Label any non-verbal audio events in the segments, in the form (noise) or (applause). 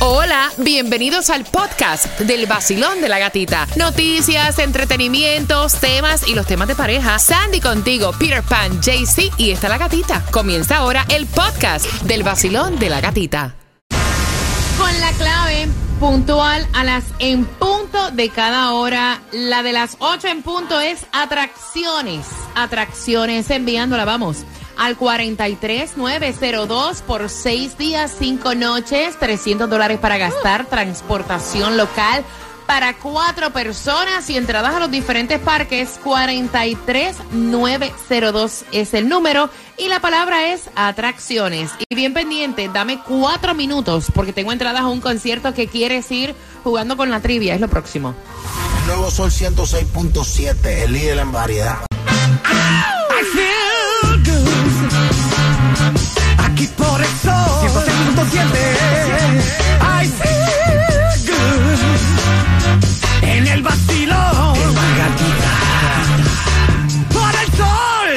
Hola, bienvenidos al podcast del vacilón de la gatita. Noticias, entretenimientos, temas y los temas de pareja. Sandy contigo, Peter Pan, JC y está la gatita. Comienza ahora el podcast del vacilón de la gatita. Con la clave puntual a las en punto de cada hora. La de las 8 en punto es atracciones. Atracciones enviándola, vamos al 43902 por seis días, cinco noches, 300 dólares para gastar, transportación local para cuatro personas y entradas a los diferentes parques. 43902 es el número y la palabra es atracciones. Y bien pendiente, dame cuatro minutos porque tengo entradas a un concierto que quieres ir jugando con la trivia. Es lo próximo. El nuevo Sol 106.7, el líder en variedad. Aquí 107. I feel good. En el vacilón. Por el sol.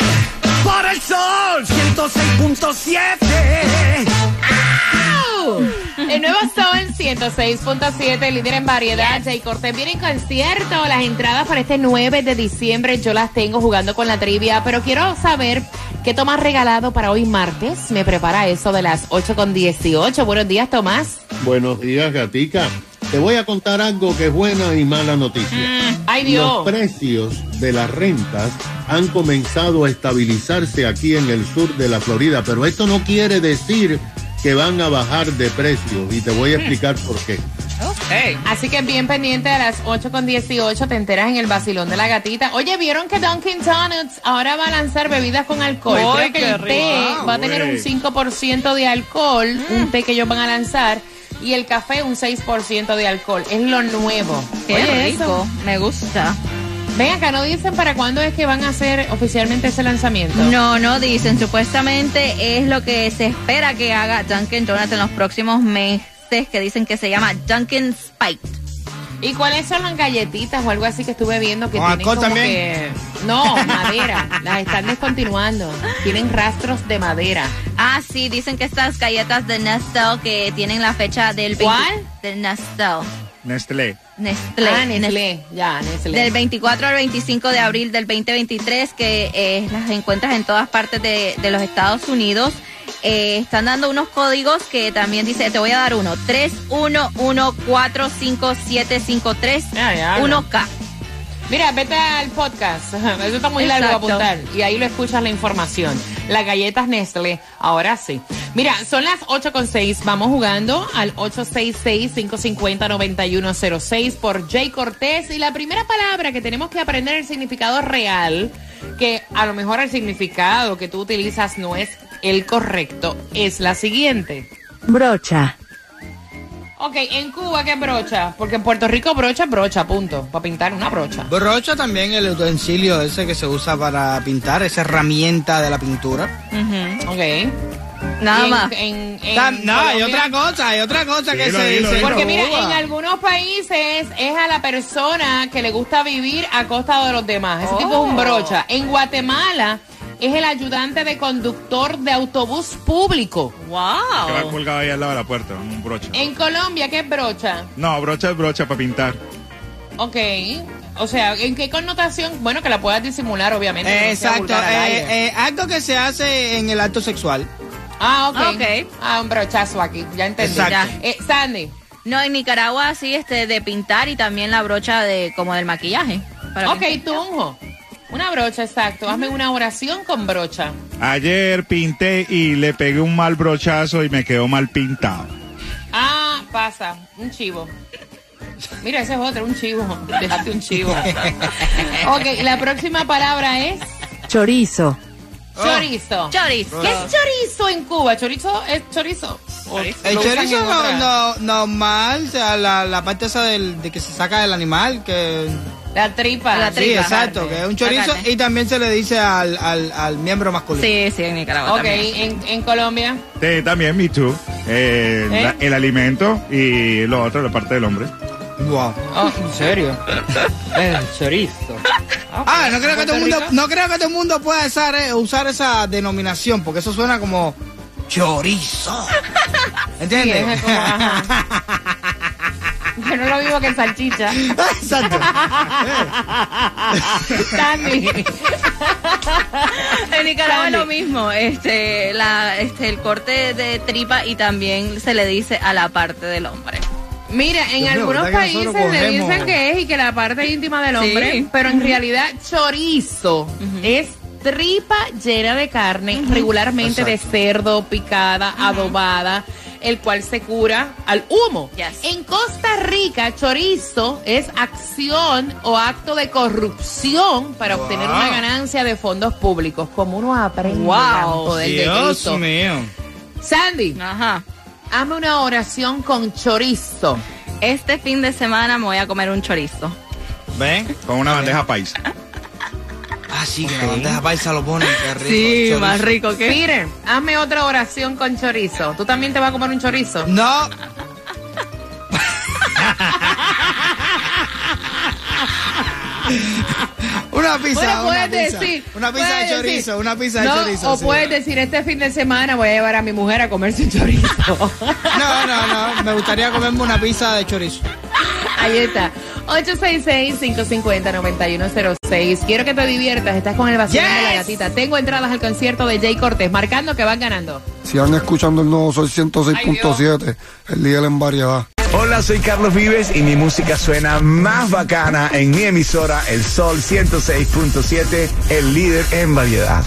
Por el sol. 106.7. El nuevo Sol 106.7, líder en variedad. Jay Cortés viene en concierto. Las entradas para este 9 de diciembre yo las tengo jugando con la trivia, pero quiero saber qué Tomás regalado para hoy martes. Me prepara eso de las 8 con 18. Buenos días, Tomás. Buenos días, Gatica. Te voy a contar algo que es buena y mala noticia. Ay, Los Dios. precios de las rentas han comenzado a estabilizarse aquí en el sur de la Florida, pero esto no quiere decir que van a bajar de precio y te voy a explicar por qué. Así que bien pendiente a las 8 con 18 te enteras en el vacilón de la gatita. Oye, ¿vieron que Dunkin' Donuts ahora va a lanzar bebidas con alcohol? Creo que el té rico. va a tener un 5% de alcohol, un té que ellos van a lanzar, y el café un 6% de alcohol. Es lo nuevo. Qué Oye, rico, eso. me gusta. Ven acá, ¿no dicen para cuándo es que van a hacer oficialmente ese lanzamiento? No, no dicen, supuestamente es lo que se espera que haga Dunkin' Donuts en los próximos meses, que dicen que se llama Dunkin' Spiked. ¿Y cuáles son las galletitas o algo así que estuve viendo que ¿Con tienen alcohol como también? que... No, madera. las están descontinuando. Tienen rastros de madera. Ah, sí, dicen que estas galletas de Nestle que tienen la fecha del... 20 ¿Cuál? De Nestle. Nestlé. Nestlé. ah, Nestlé. Ya, Nestlé. Del 24 al 25 de abril del 2023, que eh, las encuentras en todas partes de, de los Estados Unidos. Eh, están dando unos códigos que también dice, te voy a dar uno, 311-45753, Ya, ya, habla. 1K. Mira, vete al podcast. (laughs) Eso está muy largo Exacto. para apuntar. Y ahí lo escuchas la información. Las galletas Nestlé. Ahora sí. Mira, son las 8 con 6. Vamos jugando al 866-550-9106 por Jay Cortés. Y la primera palabra que tenemos que aprender el significado real, que a lo mejor el significado que tú utilizas no es el correcto, es la siguiente. Brocha. Ok, en Cuba, ¿qué es brocha? Porque en Puerto Rico brocha es brocha, punto. Para pintar una brocha. Brocha también el utensilio ese que se usa para pintar, esa herramienta de la pintura. Ok. Nada en- más. en- en Tam- no, hay otra cosa, hay otra cosa que Dilo, se dilo, dice. Porque mira, Cuba. en algunos países es a la persona que le gusta vivir a costa de los demás. Ese tipo es un Oh. brocha. En Guatemala es el ayudante de conductor de autobús público. Que va ¡Wow! colgado ahí al lado de la puerta, un brocha. En Colombia, ¿qué es brocha? No, brocha es brocha para pintar. Ok. O sea, ¿en qué connotación? Bueno, que la puedas disimular, obviamente. no Exacto, eh, eh, algo que se hace en el acto sexual. ah, ok. ok. Ah, un brochazo aquí. Ya entendí. Exacto. Eh, Sandy. No, en Nicaragua sí, este, de pintar y también la brocha de, como del maquillaje. para Ok, pintar. Tunjo. Una brocha, exacto. Hazme una oración con brocha. Ayer pinté y le pegué un mal brochazo y me quedó mal pintado. Ah, pasa. Un chivo. Mira, ese es otro, un chivo. Déjate un chivo. ok, la próxima palabra es Chorizo. chorizo. Chorizo. ¿Qué es chorizo en Cuba? ¿Chorizo es chorizo? ¿O El lo usan chorizo en no, otra? no- normal, o sea, la, la parte esa del, de que se saca del animal, que... La tripa. La Sí, tripa. exacto, que es un chorizo y también se le dice al, al, al miembro masculino. Sí, sí, en Nicaragua Ok, también. en, en Colombia. Sí, también, me too. Eh, ¿Eh? la- el alimento y lo otro, la parte del hombre. Wow. Oh, ¿En serio? El chorizo. (laughs) Ah, no creo, que todo el mundo, no creo que todo el mundo pueda usar, eh, usar esa denominación, porque eso suena como chorizo. (laughs) ¿Entiendes? Sí, es como, ajá. (laughs) (laughs) mismo que salchicha. (laughs) Exacto. (laughs) En Nicaragua es Sandy. lo mismo, este, la, este, el corte de tripa y también se le dice a la parte del hombre. Mira, en Dios algunos ¿verdad que nosotros países le cogemos? dicen que es y que la parte íntima del hombre, Sí. pero en realidad chorizo es tripa llena de carne, regularmente de cerdo, picada, adobada, el cual se cura al humo. Yes. En Costa Rica, chorizo es acción o acto de corrupción para obtener una ganancia de fondos públicos. Como uno aprende Wow. de Dios mío. Sandy, Ajá. hazme una oración con chorizo. Este fin de semana me voy a comer un chorizo. ¿Ven? Con una bandeja paisa. (laughs) Ah, sí, que la bandeja paisa lo ponen. Qué rico. el chorizo. rico que. Peter, hazme otra oración con chorizo. ¿Tú también te vas a comer un chorizo? No. (laughs) Una pizza, Bueno, una puedes pizza. decir. Una pizza de chorizo, decir. una pizza No, de chorizo. O sí. puedes decir, este fin de semana voy a llevar a mi mujer a comerse un chorizo. (laughs) No, no, no. Me gustaría comerme una pizza de chorizo. Ahí está. 866-550-9106. Quiero que te diviertas. Estás con el vacío de la gatita. Tengo entradas al concierto de Jay Cortés, marcando que van ganando. Sigan escuchando el nuevo Sol 106.7, el líder en variedad. Hola, soy Carlos Vives y mi música suena más bacana en mi emisora El Sol 106.7, el líder en variedad.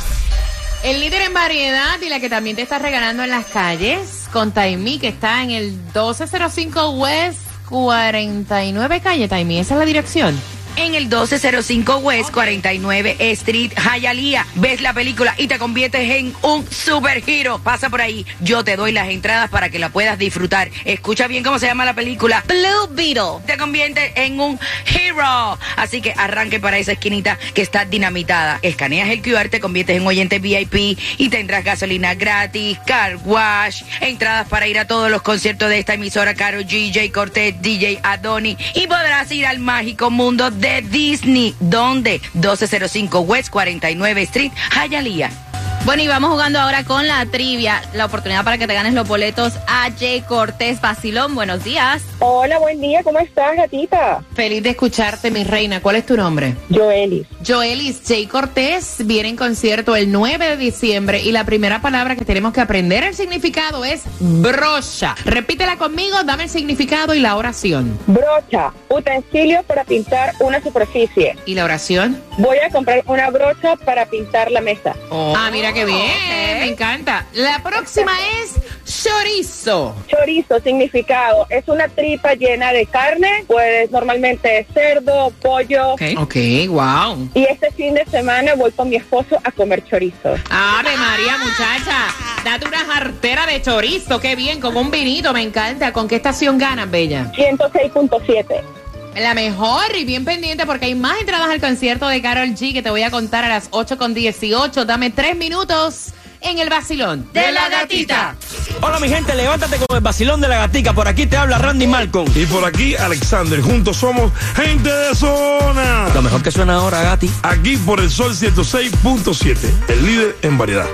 El líder en variedad y la que también te está regalando en las calles con Taimi, que está en el 1205 West 49 calle. Taimi, esa es la dirección. En el 1205 West 49 Street, Hialeah. Ves la película y te conviertes en un superhero. Pasa por ahí. Yo te doy las entradas para que la puedas disfrutar. Escucha bien cómo se llama la película. Blue Beetle. Te conviertes en un hero. Así que arranque para esa esquinita que está dinamitada. Escaneas el QR, te conviertes en oyente VIP y tendrás gasolina gratis, car wash, entradas para ir a todos los conciertos de esta emisora, Caro G, J Cortez, DJ Adoni y podrás ir al mágico mundo de Disney. ¿Dónde? 1205 West 49 Street, Hialeah. Bueno, y vamos jugando ahora con la trivia. La oportunidad para que te ganes los boletos a Jay Cortés Basilón. Buenos días. Hola, buen día, ¿cómo estás, gatita? Feliz de escucharte, mi reina. ¿Cuál es tu nombre? Joelis. Joelis Jay Cortés viene en concierto el 9 de diciembre y la primera palabra que tenemos que aprender el significado es brocha. Repítela conmigo, dame el significado y la oración. Brocha, utensilio para pintar una superficie. ¿Y la oración? Voy a comprar una brocha para pintar la mesa. Ah, mira qué bien, me encanta. La próxima es chorizo. Chorizo, significado, es una tripa llena de carne, pues normalmente cerdo, pollo. Ok, wow. Y este fin de semana voy con mi esposo a comer chorizo. Ave María, muchacha. Date una jartera de chorizo, qué bien, con un vinito, me encanta. ¿Con qué estación ganas, Bella? 106.7. La mejor y bien pendiente porque hay más entradas al concierto de Carol G que te voy a contar a las 8 con 18. Dame tres minutos en el vacilón De la gatita. Hola mi gente, levántate con el vacilón de la gatica. Por aquí te habla Randy Malcolm. Y por aquí, Alexander. Juntos somos gente de zona. Lo mejor que suena ahora, Gati. Aquí por el Sol 106.7, el líder en variedad.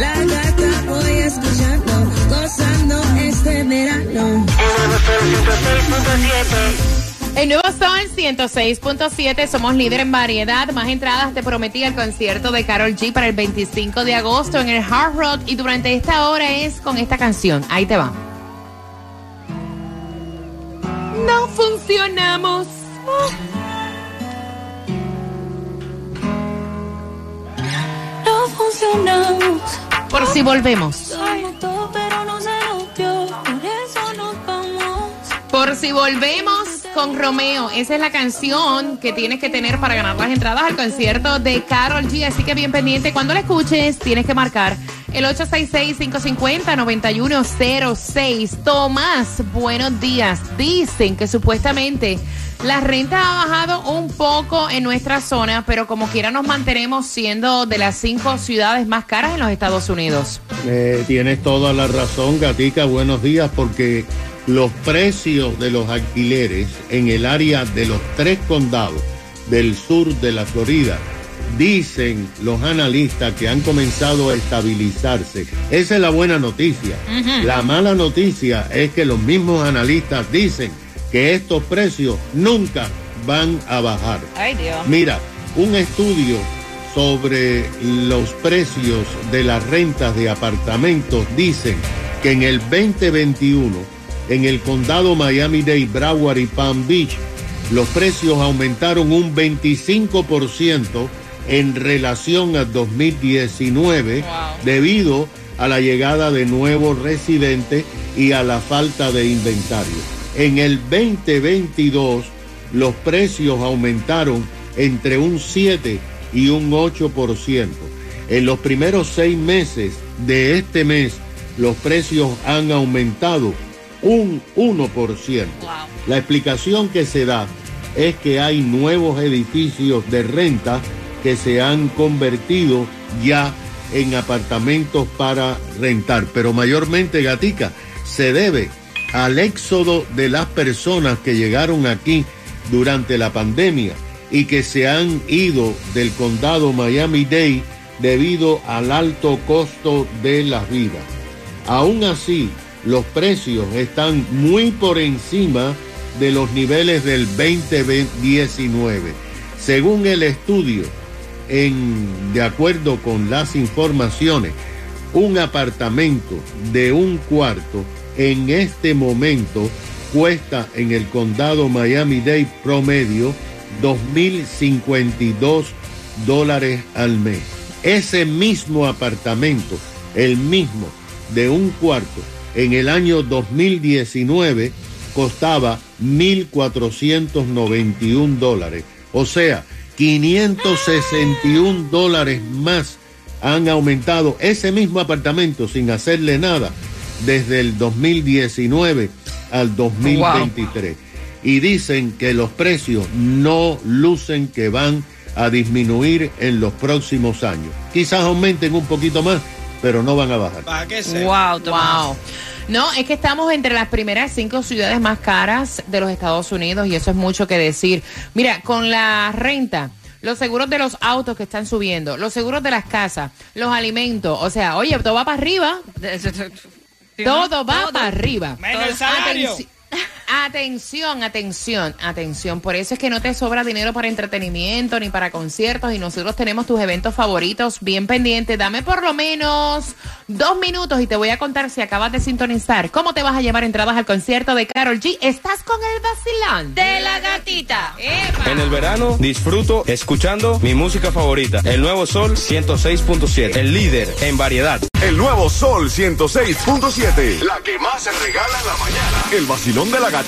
La gata voy escuchando, gozando este verano. El nuevo Sol 106.7, somos líder en variedad. Más entradas te prometí al concierto de Carol G para el 25 de agosto en el Hard Rock y durante esta hora es con esta canción. Ahí te va. No funcionamos. No funcionamos. Por si volvemos. Por si volvemos con Romeo. Esa es la canción que tienes que tener para ganar las entradas al concierto de Carol G. Así que bien pendiente. Cuando la escuches, tienes que marcar el 866-550-9106. Tomás, buenos días. Dicen que supuestamente la renta ha bajado un poco en nuestra zona, pero como quiera nos mantenemos siendo de las cinco ciudades más caras en los Estados Unidos. Eh, tienes toda la razón, Gatica. Buenos días, porque los precios de los alquileres en el área de los tres condados, del sur de la Florida. Dicen los analistas que han comenzado a estabilizarse. Esa es la buena noticia. La mala noticia es que los mismos analistas dicen que estos precios nunca van a bajar. Ay, Dios. Mira, un estudio sobre los precios de las rentas de apartamentos dicen que en el 2021, en el condado Miami-Dade, Broward y Palm Beach, los precios aumentaron un 25% en relación a 2019 debido a la llegada de nuevos residentes y a la falta de inventario. En el 2022 los precios aumentaron entre un 7 y un 8%. En los primeros seis meses de este mes los precios han aumentado un 1%. La explicación que se da es que hay nuevos edificios de renta que se han convertido ya en apartamentos para rentar, pero mayormente Gatica se debe al éxodo de las personas que llegaron aquí durante la pandemia y que se han ido del condado Miami-Dade debido al alto costo de las vidas. Aún así, los precios están muy por encima de los niveles del 2019. Según el estudio, en, de acuerdo con las informaciones, un apartamento de un cuarto en este momento cuesta en el condado Miami-Dade promedio 2.052 dólares al mes. Ese mismo apartamento, el mismo de un cuarto, en el año 2019 costaba 1.491 dólares. O sea, 561 dólares más han aumentado ese mismo apartamento sin hacerle nada desde el 2019 al 2023. Y dicen que los precios no lucen que van a disminuir en los próximos años. Quizás aumenten un poquito más, pero no van a bajar. ¿Para qué Wow, wow. No, es que estamos entre las primeras cinco ciudades más caras de los Estados Unidos y eso es mucho que decir. Mira, con la renta, los seguros de los autos que están subiendo, los seguros de las casas, los alimentos, o sea, oye, todo va para arriba. (laughs) Todo va para arriba. Menos el salario. Atenci- Atención, atención, atención. Por eso es que no te sobra dinero para entretenimiento ni para conciertos y nosotros tenemos tus eventos favoritos bien pendientes. Dame por lo menos dos minutos y te voy a contar si acabas de sintonizar cómo te vas a llevar entradas al concierto de Carol G. Estás con el vacilón De la gatita. En el verano disfruto escuchando mi música favorita, el nuevo Sol 106.7, el líder en variedad. El nuevo Sol 106.7. La que más se regala en la mañana. El vacilón de la gatita.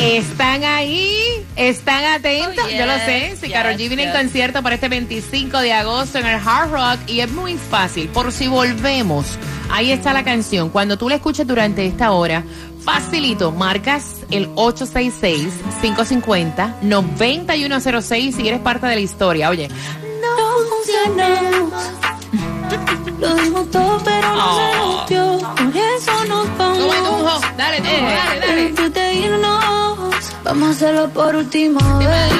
Están ahí, están atentos. Oh, Yo lo sé. Si yes, Karol G viene en yes. concierto para este 25 de agosto en el Hard Rock y es muy fácil. Por si volvemos, ahí está la canción. Cuando tú la escuches durante esta hora, facilito, marcas el 866-550-9106 si eres parte de la historia. Oye, No funcionó. (laughs) Lo dimos todo, pero no se rompió. Por eso nos vamos. Dale, tú, dale, dale. Antes de irnos, vamos a hacerlo por última vez.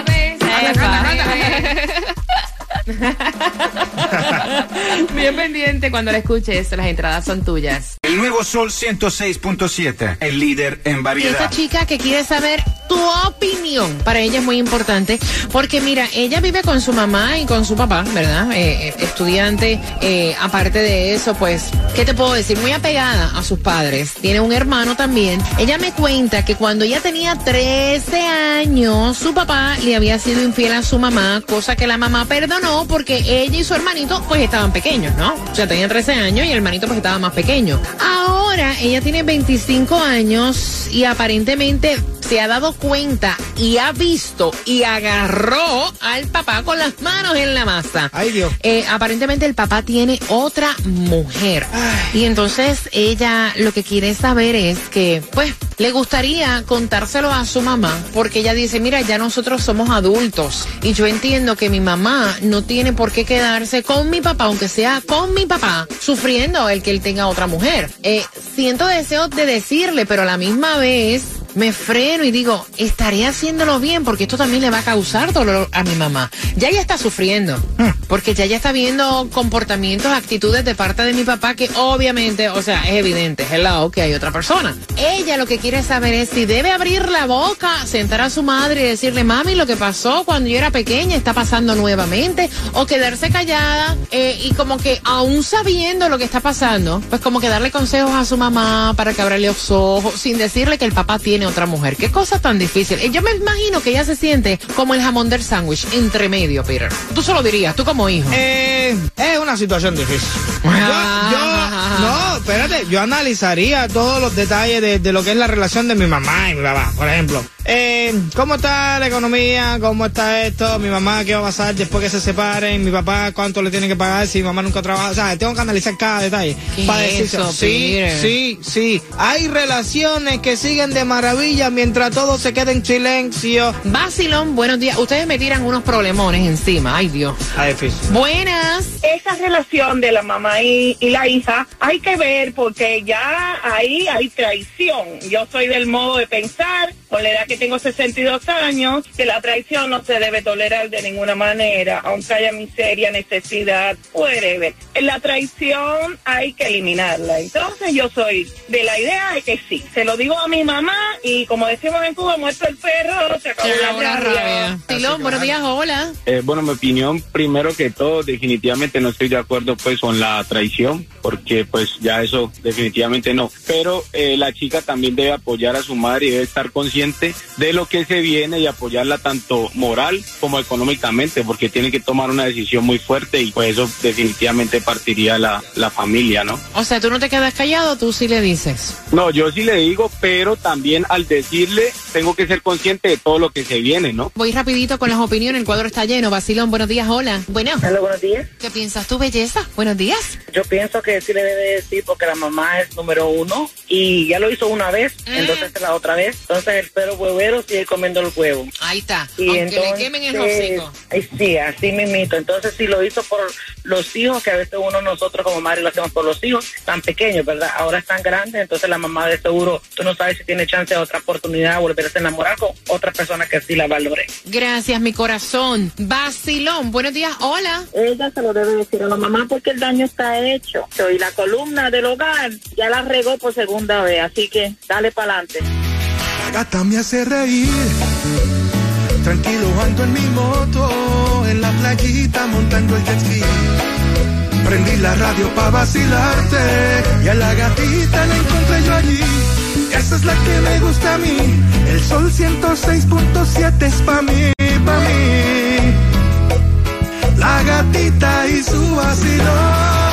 (laughs) Bien pendiente cuando la escuches, las entradas son tuyas. El nuevo Sol 106.7, el líder en Y variedad. esta chica que quiere saber tu opinión, para ella es muy importante, porque mira, ella vive con su mamá y con su papá, ¿verdad? Eh, eh, estudiante, eh, aparte de eso, pues, ¿qué te puedo decir? Muy apegada a sus padres. Tiene un hermano también. Ella me cuenta que cuando ella tenía 13 años, su papá le había sido infiel a su mamá, cosa que la mamá perdonó porque ella y su hermanito, pues, estaban pequeños, ¿no? O sea, tenía 13 años y el hermanito, pues, estaba más pequeño. Ahora ella tiene 25 años y aparentemente se ha dado cuenta y ha visto y agarró al papá con las manos en la masa. Ay, Dios. Eh, aparentemente el papá tiene otra mujer. Y entonces ella lo que quiere saber es que, pues, le gustaría contárselo a su mamá, porque ella dice, mira, ya nosotros somos adultos y yo entiendo que mi mamá no tiene por qué quedarse con mi papá, aunque sea con mi papá, sufriendo el que él tenga otra mujer. Eh, siento deseos de decirle, pero a la misma vez me freno y digo, estaré haciéndolo bien porque esto también le va a causar dolor a mi mamá. Ya ella está sufriendo, porque ya ella está viendo comportamientos, actitudes de parte de mi papá que obviamente, o sea, es evidente, hello, que hay otra persona. Ella lo que quiere saber es si debe abrir la boca, sentar a su madre y decirle, mami, lo que pasó cuando yo era pequeña está pasando nuevamente, o quedarse callada eh, y como que aún sabiendo lo que está pasando, pues como que darle consejos a su mamá para que abra los ojos, sin decirle que el papá tiene otra mujer. Qué cosa tan difícil. Yo me imagino que ella se siente como el jamón del sándwich, entre medio, Peter. Tú solo dirías, tú como hijo. Eh, es una situación difícil. Yo, yo- no, espérate, yo analizaría todos los detalles de, de lo que es la relación de mi mamá y mi papá. Por ejemplo, eh, ¿cómo está la economía? ¿Cómo está esto? Mi mamá, ¿qué va a pasar después que se separen? Mi papá, ¿cuánto le tiene que pagar si mi mamá nunca trabaja? O sea, tengo que analizar cada detalle. ¿Qué para es decirse, eso, sí, Peter? sí, sí. Hay relaciones que siguen de maravilla mientras todo se queda en silencio. Basilón, buenos días. Ustedes me tiran unos problemones encima. Ay, Dios. Buenas. Esa relación de la mamá y, y la hija hay que ver porque ya ahí hay traición. Yo soy del modo de pensar, con la edad que tengo 62 años, que la traición no se debe tolerar de ninguna manera, aunque haya miseria, necesidad, whatever. La traición hay que eliminarla. Entonces yo soy de la idea de que sí. Se lo digo a mi mamá y como decimos en Cuba, muerto el perro, se acabó la rabia. rabia. Basilón, buenos días, hola. Eh, bueno, mi opinión, primero que todo, definitivamente no estoy de acuerdo pues con la traición, porque pues ya eso definitivamente no. Pero eh, la chica también debe apoyar a su madre y debe estar consciente de lo que se viene y apoyarla tanto moral como económicamente, porque tiene que tomar una decisión muy fuerte y pues eso definitivamente partiría la, la familia, ¿no? O sea, tú no te quedas callado, tú sí le dices. No, yo sí le digo, pero también al decirle tengo que ser consciente de todo lo que se viene, ¿no? Voy rapidito con las opiniones, el cuadro está lleno. Basilón, buenos días, hola. Bueno. Hola, buenos días. ¿Qué piensas tú, belleza? Buenos días. Yo pienso que sí le debe decir porque la mamá es número uno y ya lo hizo una vez, entonces la otra vez. Entonces el perro huevero sigue comiendo el huevo. Ahí está. Y Aunque entonces, le quemen el hocico. ay, sí, así mismito. Entonces, si lo hizo por los hijos, que a veces uno nosotros como madre lo hacemos por los hijos, tan pequeños, ¿verdad? Ahora están grandes, entonces la mamá de seguro, tú no sabes si tiene chance de otra oportunidad de volverse a enamorar con otra persona que sí la valore. Gracias, mi corazón. Basilón, buenos días, hola. Ella se lo debe decir a la mamá porque el daño está hecho. Y la columna del hogar ya la regó por segunda vez, así que dale para adelante. La gata me hace reír. Tranquilo ando en mi moto, en la playita montando el jet ski. Prendí la radio pa' vacilarte y a la gatita la encontré yo allí. Esa es la que me gusta a mí. El sol 106.7 es pa' mí, pa' mí. La gatita y su vacilón.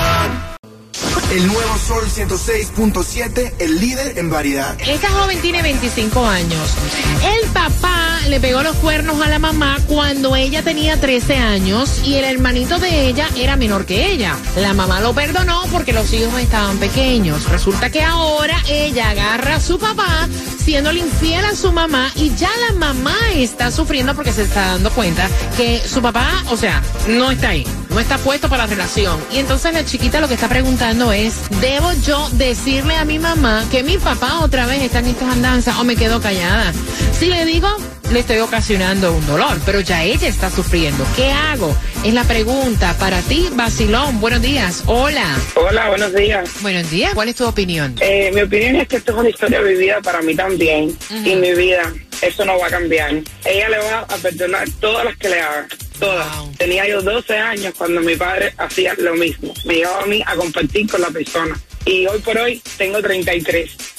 El nuevo Sol 106.7, el líder en variedad. Esta joven tiene 25 años. El papá le pegó los cuernos a la mamá cuando ella tenía 13 años y el hermanito de ella era menor que ella. La mamá lo perdonó porque los hijos estaban pequeños. Resulta que ahora ella agarra a su papá siéndole infiel a su mamá y ya la mamá está sufriendo porque se está dando cuenta que su papá, o sea, no está ahí, no está puesto para la relación. Y entonces la chiquita lo que está preguntando es, ¿debo yo decirle a mi mamá que mi papá otra vez está en estas andanzas o me quedo callada? Si le digo, le estoy ocasionando un dolor, pero ya ella está sufriendo. ¿Qué hago? Es la pregunta para ti, Basilón. Buenos días. Hola. Hola, buenos días. Buenos días. ¿Cuál es tu opinión? Eh, mi opinión es que esto es una historia vivida para mí también. Y mi vida, eso no va a cambiar. Ella le va a perdonar todas las que le hagan. Todas. Tenía yo 12 años cuando mi padre hacía lo mismo. Me llevaba a mí a compartir con la persona. Y hoy por hoy tengo 33.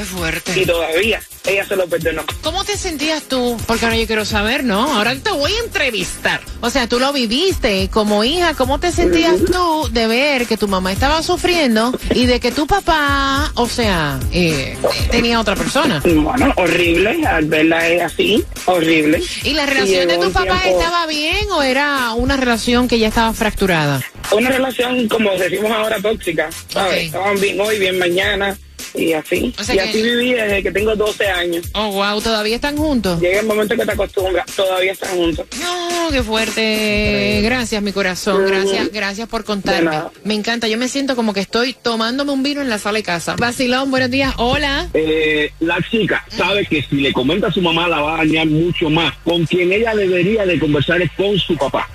Qué fuerte. Y todavía ella se lo perdonó. ¿Cómo te sentías tú? Porque ahora yo quiero saber, ¿no? Ahora te voy a entrevistar. O sea, tú lo viviste como hija. ¿Cómo te sentías tú de ver que tu mamá estaba sufriendo y de que tu papá, o sea, eh, tenía otra persona? Bueno, horrible, al verla es así, horrible. ¿Y la relación de llegó tu papá tiempo- estaba bien o era una relación que ya estaba fracturada? Una relación, como decimos ahora, tóxica, ¿sabes? Estaban bien hoy, bien mañana, y así. O sea y que- así viví desde que tengo 12 años. Oh, wow, ¿todavía están juntos? Llega el momento que te acostumbras, todavía están juntos. No, qué fuerte. Gracias, mi corazón. Gracias, gracias por contarme. Me encanta. Yo me siento como que estoy tomándome un vino en la sala de casa. Vacilón, buenos días. Hola. Eh, la chica sabe que si le comenta a su mamá la va a dañar mucho más. Con quien ella debería de conversar es con su papá.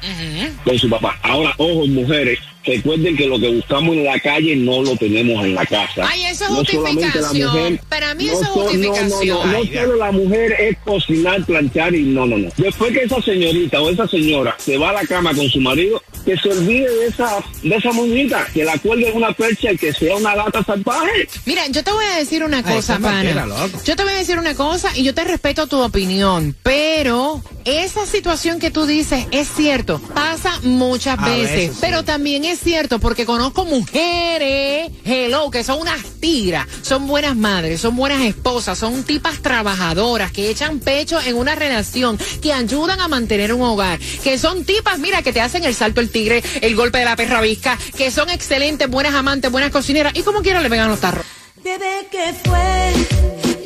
Con su papá. Ahora, ojo, mujeres, recuerden que lo que buscamos en la calle no lo tenemos en la casa. Ay, eso es No solamente la justificación. mujer- Para mí no eso es no, justificación. No, no, no solo la mujer es cocinar, planchar y no, no, no. Después que esa señorita o esa señora se va a la cama con su marido, que se olvide de esa, de esa muñeca, que la cuelgue en una percha y que sea una gata salvaje. Mira, yo te voy a decir una Ay, cosa, vaquera, pana. Yo te voy a decir una cosa y yo te respeto tu opinión, pero esa situación que tú dices es cierto, pasa muchas veces, veces, sí. pero también es cierto porque conozco mujeres, hello, que son unas tiras, son buenas madres, son buenas esposas, son tipas trabajadoras que echan pecho en una relación, que ayudan a mantener un hogar, que son tipas, mira, que te hacen el salto el tigre, el golpe de la perra visca, que son excelentes, buenas amantes, buenas cocineras y como quiera le pegan los tarros. Bebé, ¿qué fue?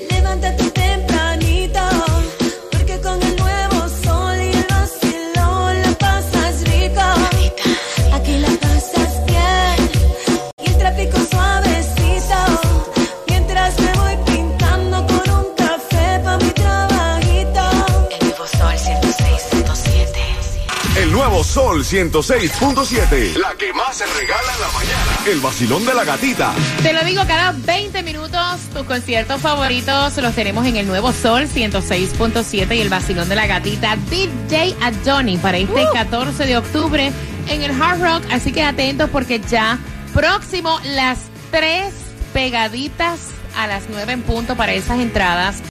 Levántate Sol 106.7. La que más se regala en la mañana. El vacilón de la gatita. Te lo digo, cada 20 minutos tus conciertos favoritos los tenemos en el Nuevo Sol 106.7 y el vacilón de la gatita DJ Adoni para este 14 de octubre en el Hard Rock. Así que atentos porque ya próximo las tres pegaditas a las 9 en punto para esas entradas.